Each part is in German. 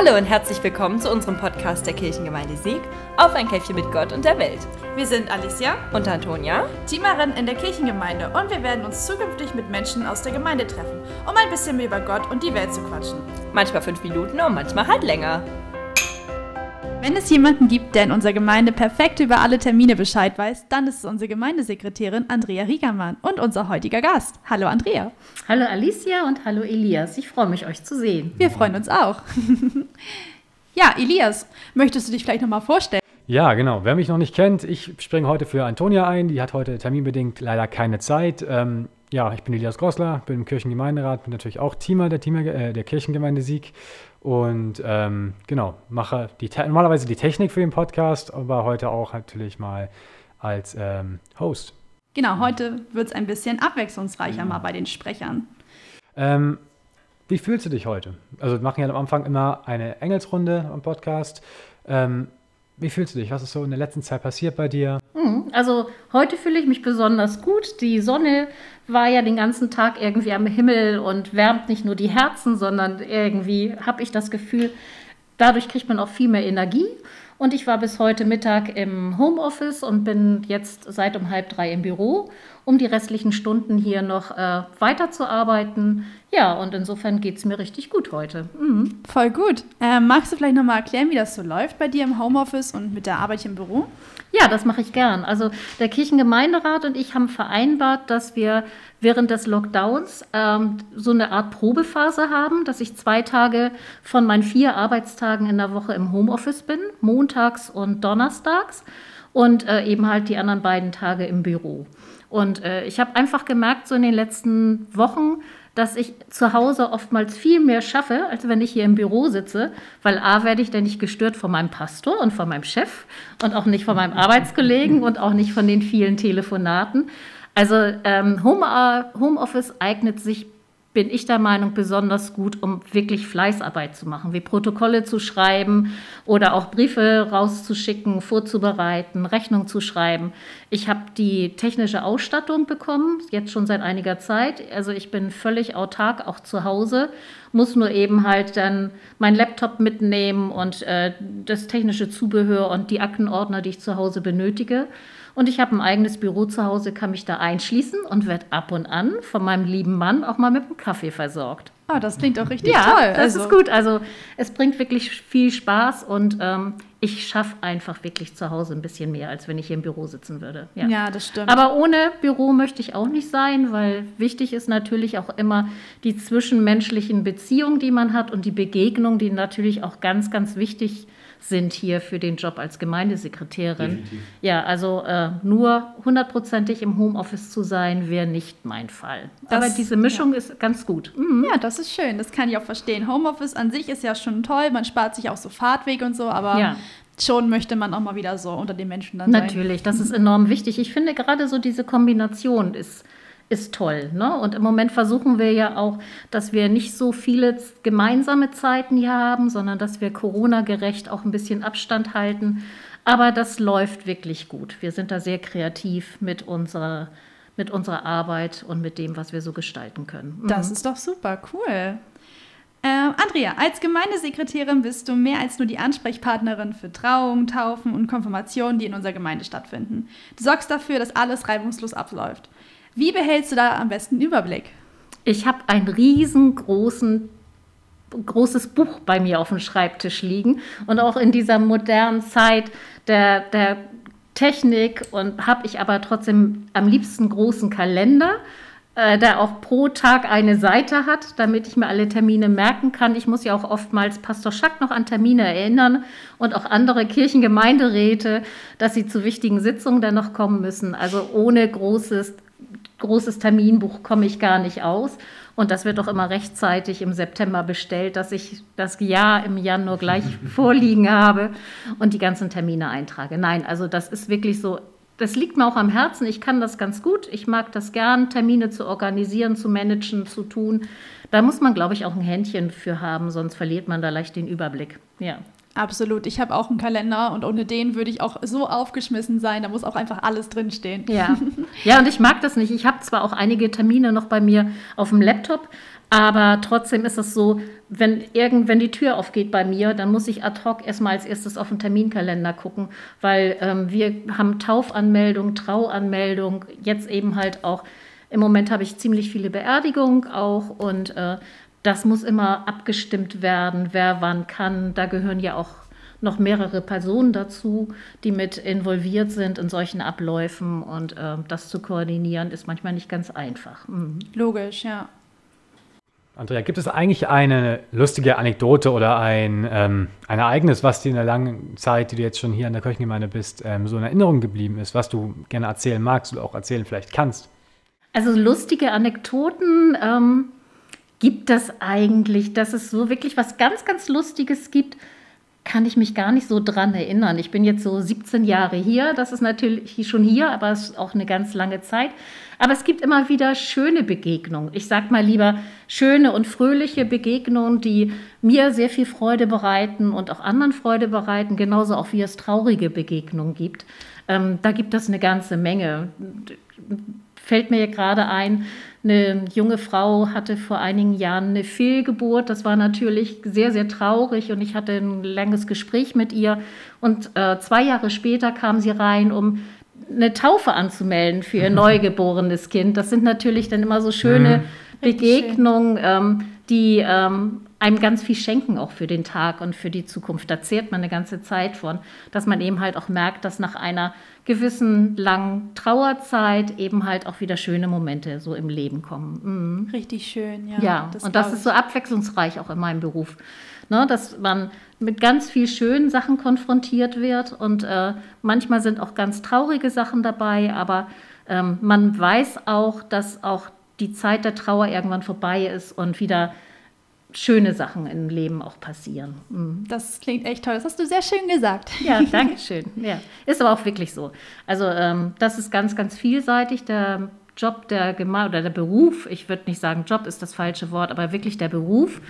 Hallo und herzlich willkommen zu unserem Podcast der Kirchengemeinde Sieg auf ein Käffchen mit Gott und der Welt. Wir sind Alicia und Antonia, Teamerin in der Kirchengemeinde und wir werden uns zukünftig mit Menschen aus der Gemeinde treffen, um ein bisschen mehr über Gott und die Welt zu quatschen. Manchmal fünf Minuten und manchmal halt länger. Wenn es jemanden gibt, der in unserer Gemeinde perfekt über alle Termine Bescheid weiß, dann ist es unsere Gemeindesekretärin Andrea Riegermann und unser heutiger Gast. Hallo Andrea. Hallo Alicia und hallo Elias. Ich freue mich, euch zu sehen. Wir freuen uns auch. ja, Elias, möchtest du dich vielleicht nochmal vorstellen? Ja, genau. Wer mich noch nicht kennt, ich springe heute für Antonia ein. Die hat heute terminbedingt leider keine Zeit. Ähm, ja, ich bin Elias Grossler, bin im Kirchengemeinderat, bin natürlich auch Teamer der, Teamer, äh, der Kirchengemeinde Sieg und ähm, genau, mache die, normalerweise die Technik für den Podcast, aber heute auch natürlich mal als ähm, Host. Genau, heute wird es ein bisschen abwechslungsreicher mhm. mal bei den Sprechern. Ähm, wie fühlst du dich heute? Also wir machen ja am Anfang immer eine Engelsrunde am Podcast. Ähm, wie fühlst du dich? Was ist so in der letzten Zeit passiert bei dir? Hm, also heute fühle ich mich besonders gut. Die Sonne war ja den ganzen Tag irgendwie am Himmel und wärmt nicht nur die Herzen, sondern irgendwie habe ich das Gefühl, dadurch kriegt man auch viel mehr Energie. Und ich war bis heute Mittag im Homeoffice und bin jetzt seit um halb drei im Büro, um die restlichen Stunden hier noch äh, weiterzuarbeiten. Ja, und insofern geht es mir richtig gut heute. Mhm. Voll gut. Äh, magst du vielleicht nochmal erklären, wie das so läuft bei dir im Homeoffice und mit der Arbeit im Büro? Ja, das mache ich gern. Also der Kirchengemeinderat und ich haben vereinbart, dass wir während des Lockdowns ähm, so eine Art Probephase haben, dass ich zwei Tage von meinen vier Arbeitstagen in der Woche im Homeoffice bin, montags und donnerstags und äh, eben halt die anderen beiden Tage im Büro. Und äh, ich habe einfach gemerkt, so in den letzten Wochen, dass ich zu Hause oftmals viel mehr schaffe, als wenn ich hier im Büro sitze, weil A werde ich dann nicht gestört von meinem Pastor und von meinem Chef und auch nicht von meinem Arbeitskollegen und auch nicht von den vielen Telefonaten. Also ähm, Home, äh, Homeoffice eignet sich bin ich der Meinung, besonders gut, um wirklich Fleißarbeit zu machen, wie Protokolle zu schreiben oder auch Briefe rauszuschicken, vorzubereiten, Rechnung zu schreiben. Ich habe die technische Ausstattung bekommen, jetzt schon seit einiger Zeit. Also ich bin völlig autark, auch zu Hause, muss nur eben halt dann meinen Laptop mitnehmen und äh, das technische Zubehör und die Aktenordner, die ich zu Hause benötige. Und ich habe ein eigenes Büro zu Hause, kann mich da einschließen und werde ab und an von meinem lieben Mann auch mal mit einem Kaffee versorgt. Ah, das klingt doch richtig ja, toll. Das also. ist gut. Also es bringt wirklich viel Spaß und ähm, ich schaffe einfach wirklich zu Hause ein bisschen mehr, als wenn ich hier im Büro sitzen würde. Ja. ja, das stimmt. Aber ohne Büro möchte ich auch nicht sein, weil wichtig ist natürlich auch immer die zwischenmenschlichen Beziehungen, die man hat und die Begegnung, die natürlich auch ganz, ganz wichtig sind sind hier für den Job als Gemeindesekretärin. Definitiv. Ja, also äh, nur hundertprozentig im Homeoffice zu sein, wäre nicht mein Fall. Das, Aber diese Mischung ja. ist ganz gut. Mhm. Ja, das ist schön. Das kann ich auch verstehen. Homeoffice an sich ist ja schon toll. Man spart sich auch so Fahrtweg und so, aber ja schon möchte man auch mal wieder so unter den Menschen dann Natürlich, sein. Natürlich, das ist enorm wichtig. Ich finde gerade so diese Kombination ist ist toll. Ne? Und im Moment versuchen wir ja auch, dass wir nicht so viele gemeinsame Zeiten hier haben, sondern dass wir Corona-gerecht auch ein bisschen Abstand halten. Aber das läuft wirklich gut. Wir sind da sehr kreativ mit unserer, mit unserer Arbeit und mit dem, was wir so gestalten können. Mhm. Das ist doch super, cool. Äh, Andrea, als Gemeindesekretärin bist du mehr als nur die Ansprechpartnerin für Trauungen, Taufen und Konfirmationen, die in unserer Gemeinde stattfinden. Du sorgst dafür, dass alles reibungslos abläuft. Wie behältst du da am besten Überblick? Ich habe ein riesengroßen großes Buch bei mir auf dem Schreibtisch liegen und auch in dieser modernen Zeit der, der Technik und habe ich aber trotzdem am liebsten großen Kalender, äh, der auch pro Tag eine Seite hat, damit ich mir alle Termine merken kann. Ich muss ja auch oftmals Pastor Schack noch an Termine erinnern und auch andere Kirchengemeinderäte, dass sie zu wichtigen Sitzungen dann noch kommen müssen. Also ohne großes großes Terminbuch komme ich gar nicht aus. Und das wird doch immer rechtzeitig im September bestellt, dass ich das Jahr im Januar gleich vorliegen habe und die ganzen Termine eintrage. Nein, also das ist wirklich so, das liegt mir auch am Herzen. Ich kann das ganz gut. Ich mag das gern, Termine zu organisieren, zu managen, zu tun. Da muss man, glaube ich, auch ein Händchen für haben, sonst verliert man da leicht den Überblick. Ja. Absolut. Ich habe auch einen Kalender und ohne den würde ich auch so aufgeschmissen sein. Da muss auch einfach alles drinstehen. Ja. ja, und ich mag das nicht. Ich habe zwar auch einige Termine noch bei mir auf dem Laptop, aber trotzdem ist es so, wenn irgend, wenn die Tür aufgeht bei mir, dann muss ich ad hoc erstmal als erstes auf den Terminkalender gucken, weil ähm, wir haben Taufanmeldung, Trauanmeldung, jetzt eben halt auch, im Moment habe ich ziemlich viele Beerdigungen auch und äh, das muss immer abgestimmt werden, wer wann kann. Da gehören ja auch noch mehrere Personen dazu, die mit involviert sind in solchen Abläufen und äh, das zu koordinieren ist manchmal nicht ganz einfach. Mhm. Logisch, ja. Andrea, gibt es eigentlich eine lustige Anekdote oder ein, ähm, ein Ereignis, was dir in der langen Zeit, die du jetzt schon hier an der Kirchengemeinde bist, ähm, so in Erinnerung geblieben ist, was du gerne erzählen magst oder auch erzählen vielleicht kannst? Also lustige Anekdoten ähm, gibt es eigentlich, dass es so wirklich was ganz, ganz Lustiges gibt kann ich mich gar nicht so dran erinnern. Ich bin jetzt so 17 Jahre hier, das ist natürlich schon hier, aber es ist auch eine ganz lange Zeit. Aber es gibt immer wieder schöne Begegnungen. Ich sage mal lieber schöne und fröhliche Begegnungen, die mir sehr viel Freude bereiten und auch anderen Freude bereiten, genauso auch wie es traurige Begegnungen gibt. Ähm, da gibt es eine ganze Menge. Fällt mir gerade ein, eine junge Frau hatte vor einigen Jahren eine Fehlgeburt. Das war natürlich sehr, sehr traurig und ich hatte ein langes Gespräch mit ihr. Und äh, zwei Jahre später kam sie rein, um eine Taufe anzumelden für ihr neugeborenes Kind. Das sind natürlich dann immer so schöne mhm. Begegnungen, ähm, die ähm, einem ganz viel schenken, auch für den Tag und für die Zukunft. Da zehrt man eine ganze Zeit von, dass man eben halt auch merkt, dass nach einer gewissen langen Trauerzeit eben halt auch wieder schöne Momente so im Leben kommen. Mhm. Richtig schön, ja. Ja, das und das ist so abwechslungsreich auch in meinem Beruf. Ne, dass man mit ganz viel schönen Sachen konfrontiert wird und äh, manchmal sind auch ganz traurige Sachen dabei, aber ähm, man weiß auch, dass auch die Zeit der Trauer irgendwann vorbei ist und wieder schöne Sachen im Leben auch passieren. Mhm. Das klingt echt toll. Das hast du sehr schön gesagt. Ja, danke schön. Ja, ist aber auch wirklich so. Also ähm, das ist ganz, ganz vielseitig. Der Job der Gemeinde oder der Beruf, ich würde nicht sagen Job ist das falsche Wort, aber wirklich der Beruf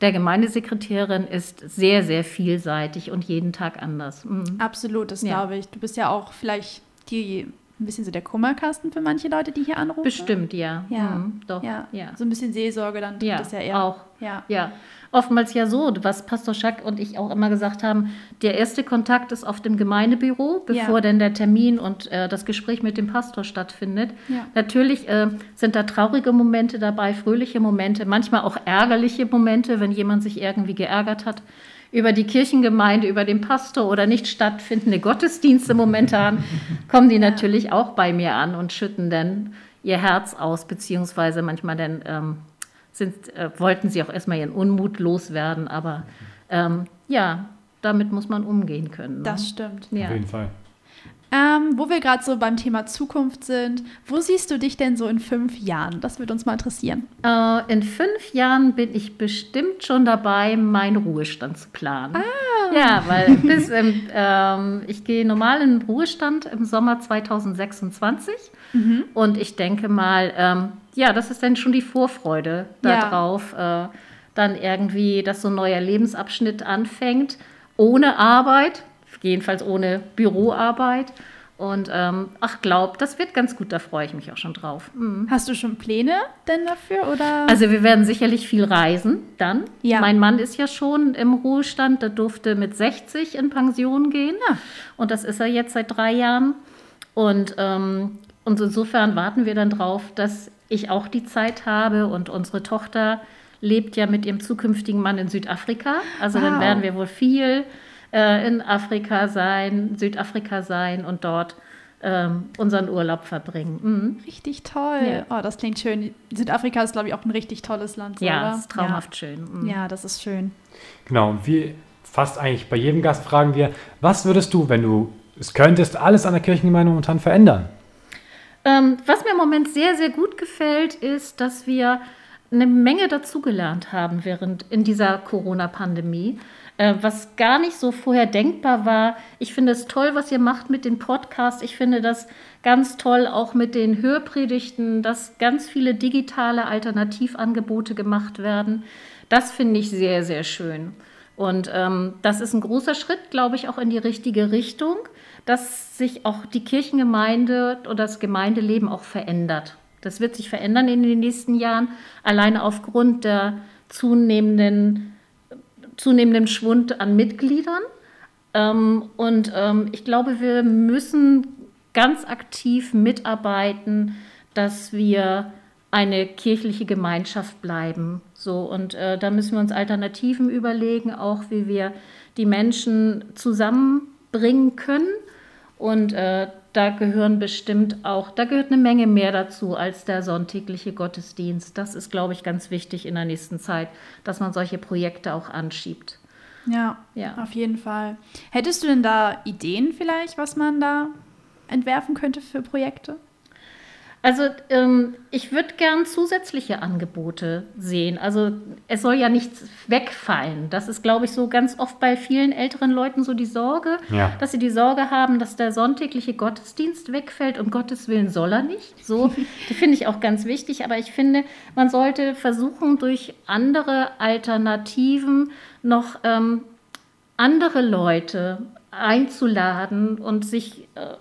der Gemeindesekretärin ist sehr, sehr vielseitig und jeden Tag anders. Mhm. Absolut, das ja. glaube ich. Du bist ja auch vielleicht die ein bisschen so der Kummerkasten für manche Leute, die hier anrufen. Bestimmt, ja. Ja, mhm, doch. Ja. ja. So ein bisschen Seelsorge dann ja, das ja eher. Auch. Ja. ja. Oftmals ja so, was Pastor Schack und ich auch immer gesagt haben, der erste Kontakt ist auf dem Gemeindebüro, bevor ja. denn der Termin und äh, das Gespräch mit dem Pastor stattfindet. Natürlich äh, sind da traurige Momente dabei, fröhliche Momente, manchmal auch ärgerliche Momente, wenn jemand sich irgendwie geärgert hat über die Kirchengemeinde, über den Pastor oder nicht stattfindende Gottesdienste momentan, kommen die natürlich auch bei mir an und schütten dann ihr Herz aus, beziehungsweise manchmal dann ähm, sind, äh, wollten sie auch erstmal ihren Unmut loswerden, aber ähm, ja, damit muss man umgehen können. Ne? Das stimmt. Ja. Auf jeden Fall. Ähm, wo wir gerade so beim Thema Zukunft sind, wo siehst du dich denn so in fünf Jahren? Das würde uns mal interessieren. Äh, in fünf Jahren bin ich bestimmt schon dabei, meinen Ruhestand zu planen. Ah. Ja, weil bis ähm, ähm, ich gehe normal in den Ruhestand im Sommer 2026 mhm. und ich denke mal, ähm, ja, das ist dann schon die Vorfreude darauf, ja. äh, dann irgendwie, dass so ein neuer Lebensabschnitt anfängt, ohne Arbeit, jedenfalls ohne Büroarbeit. Und ähm, ach, glaub, das wird ganz gut, da freue ich mich auch schon drauf. Mhm. Hast du schon Pläne denn dafür? Oder? Also wir werden sicherlich viel reisen dann. Ja. Mein Mann ist ja schon im Ruhestand, der durfte mit 60 in Pension gehen. Ja. Und das ist er jetzt seit drei Jahren. Und, ähm, und insofern warten wir dann drauf, dass ich auch die Zeit habe und unsere Tochter lebt ja mit ihrem zukünftigen Mann in Südafrika. Also wow. dann werden wir wohl viel äh, in Afrika sein, Südafrika sein und dort ähm, unseren Urlaub verbringen. Mhm. Richtig toll. Ja. Oh, das klingt schön. Südafrika ist, glaube ich, auch ein richtig tolles Land. Ja, oder? ist traumhaft ja. schön. Mhm. Ja, das ist schön. Genau, wie fast eigentlich bei jedem Gast fragen wir, was würdest du, wenn du es könntest, alles an der Kirchengemeinde momentan verändern? Ähm, was mir im Moment sehr, sehr gut gefällt, ist, dass wir eine Menge dazugelernt haben während in dieser Corona-Pandemie. Äh, was gar nicht so vorher denkbar war. Ich finde es toll, was ihr macht mit den Podcasts. Ich finde das ganz toll auch mit den Hörpredigten, dass ganz viele digitale Alternativangebote gemacht werden. Das finde ich sehr, sehr schön. Und ähm, das ist ein großer Schritt, glaube ich, auch in die richtige Richtung, dass sich auch die Kirchengemeinde oder das Gemeindeleben auch verändert. Das wird sich verändern in den nächsten Jahren, alleine aufgrund der zunehmenden, zunehmenden Schwund an Mitgliedern. Ähm, und ähm, ich glaube, wir müssen ganz aktiv mitarbeiten, dass wir eine kirchliche Gemeinschaft bleiben. So, und äh, da müssen wir uns Alternativen überlegen, auch wie wir die Menschen zusammenbringen können. Und äh, da gehören bestimmt auch, da gehört eine Menge mehr dazu als der sonntägliche Gottesdienst. Das ist, glaube ich, ganz wichtig in der nächsten Zeit, dass man solche Projekte auch anschiebt. Ja, ja, auf jeden Fall. Hättest du denn da Ideen vielleicht, was man da entwerfen könnte für Projekte? Also ähm, ich würde gern zusätzliche Angebote sehen. Also es soll ja nichts wegfallen. Das ist, glaube ich, so ganz oft bei vielen älteren Leuten so die Sorge, ja. dass sie die Sorge haben, dass der sonntägliche Gottesdienst wegfällt. Um Gottes Willen soll er nicht. So finde ich auch ganz wichtig. Aber ich finde, man sollte versuchen, durch andere Alternativen noch ähm, andere Leute einzuladen und sich äh,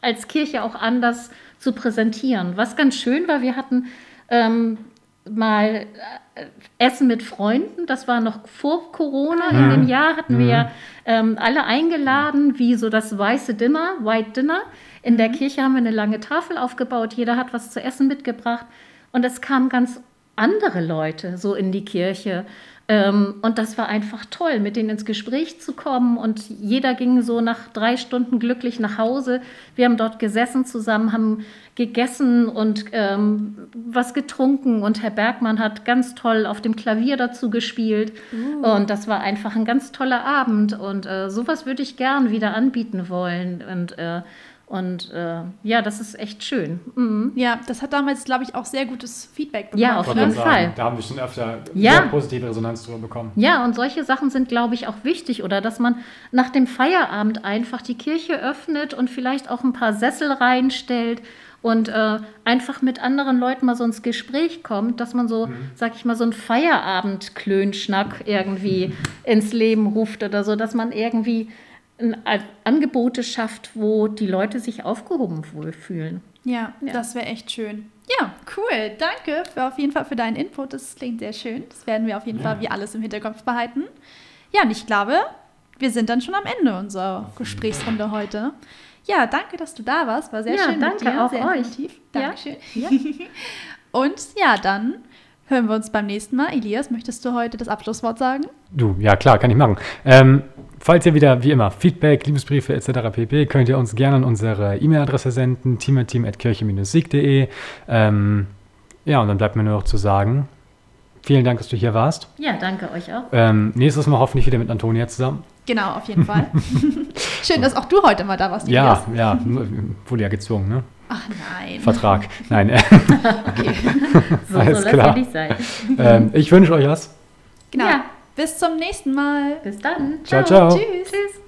als Kirche auch anders zu präsentieren. Was ganz schön war, wir hatten ähm, mal äh, Essen mit Freunden, das war noch vor Corona, mhm. in dem Jahr hatten mhm. wir ähm, alle eingeladen, wie so das weiße Dinner, White Dinner. In der mhm. Kirche haben wir eine lange Tafel aufgebaut, jeder hat was zu essen mitgebracht und es kamen ganz andere Leute so in die Kirche. Ähm, und das war einfach toll, mit denen ins Gespräch zu kommen. Und jeder ging so nach drei Stunden glücklich nach Hause. Wir haben dort gesessen zusammen, haben gegessen und ähm, was getrunken. Und Herr Bergmann hat ganz toll auf dem Klavier dazu gespielt. Uh. Und das war einfach ein ganz toller Abend. Und äh, sowas würde ich gern wieder anbieten wollen. Und äh, und äh, ja, das ist echt schön. Mhm. Ja, das hat damals, glaube ich, auch sehr gutes Feedback bekommen. Ja, auf jeden Fall. Da haben wir schon öfter ja. sehr positive Resonanz drüber bekommen. Ja, und solche Sachen sind, glaube ich, auch wichtig. Oder dass man nach dem Feierabend einfach die Kirche öffnet und vielleicht auch ein paar Sessel reinstellt und äh, einfach mit anderen Leuten mal so ins Gespräch kommt, dass man so, mhm. sag ich mal, so einen Feierabend-Klönschnack irgendwie ins Leben ruft oder so, dass man irgendwie Angebote schafft, wo die Leute sich aufgehoben wohlfühlen. Ja, ja. das wäre echt schön. Ja, cool. Danke für, auf jeden Fall für deinen Input. Das klingt sehr schön. Das werden wir auf jeden ja. Fall wie alles im Hinterkopf behalten. Ja, und ich glaube, wir sind dann schon am Ende unserer Gesprächsrunde heute. Ja, danke, dass du da warst. War sehr ja, schön. Danke mit dir. auch sehr euch. Informativ. Dankeschön. Ja. und ja, dann hören wir uns beim nächsten Mal. Elias, möchtest du heute das Abschlusswort sagen? Du, ja klar, kann ich machen. Ähm, falls ihr wieder, wie immer, Feedback, Liebesbriefe etc. pp, könnt ihr uns gerne an unsere E-Mail-Adresse senden, teamerteam.kirche-sieg.de. Ähm, ja, und dann bleibt mir nur noch zu sagen, vielen Dank, dass du hier warst. Ja, danke euch auch. Ähm, nächstes Mal hoffentlich wieder mit Antonia zusammen. Genau, auf jeden Fall. Schön, dass auch du heute mal da warst. Ja, ja, wurde ja gezwungen, ne? Ach nein. Vertrag. Nein. okay. So Alles soll klar. das sein. Ähm, ich wünsche euch was. Genau. Ja. Bis zum nächsten Mal. Bis dann. Ciao, ciao. ciao. Tschüss. Tschüss.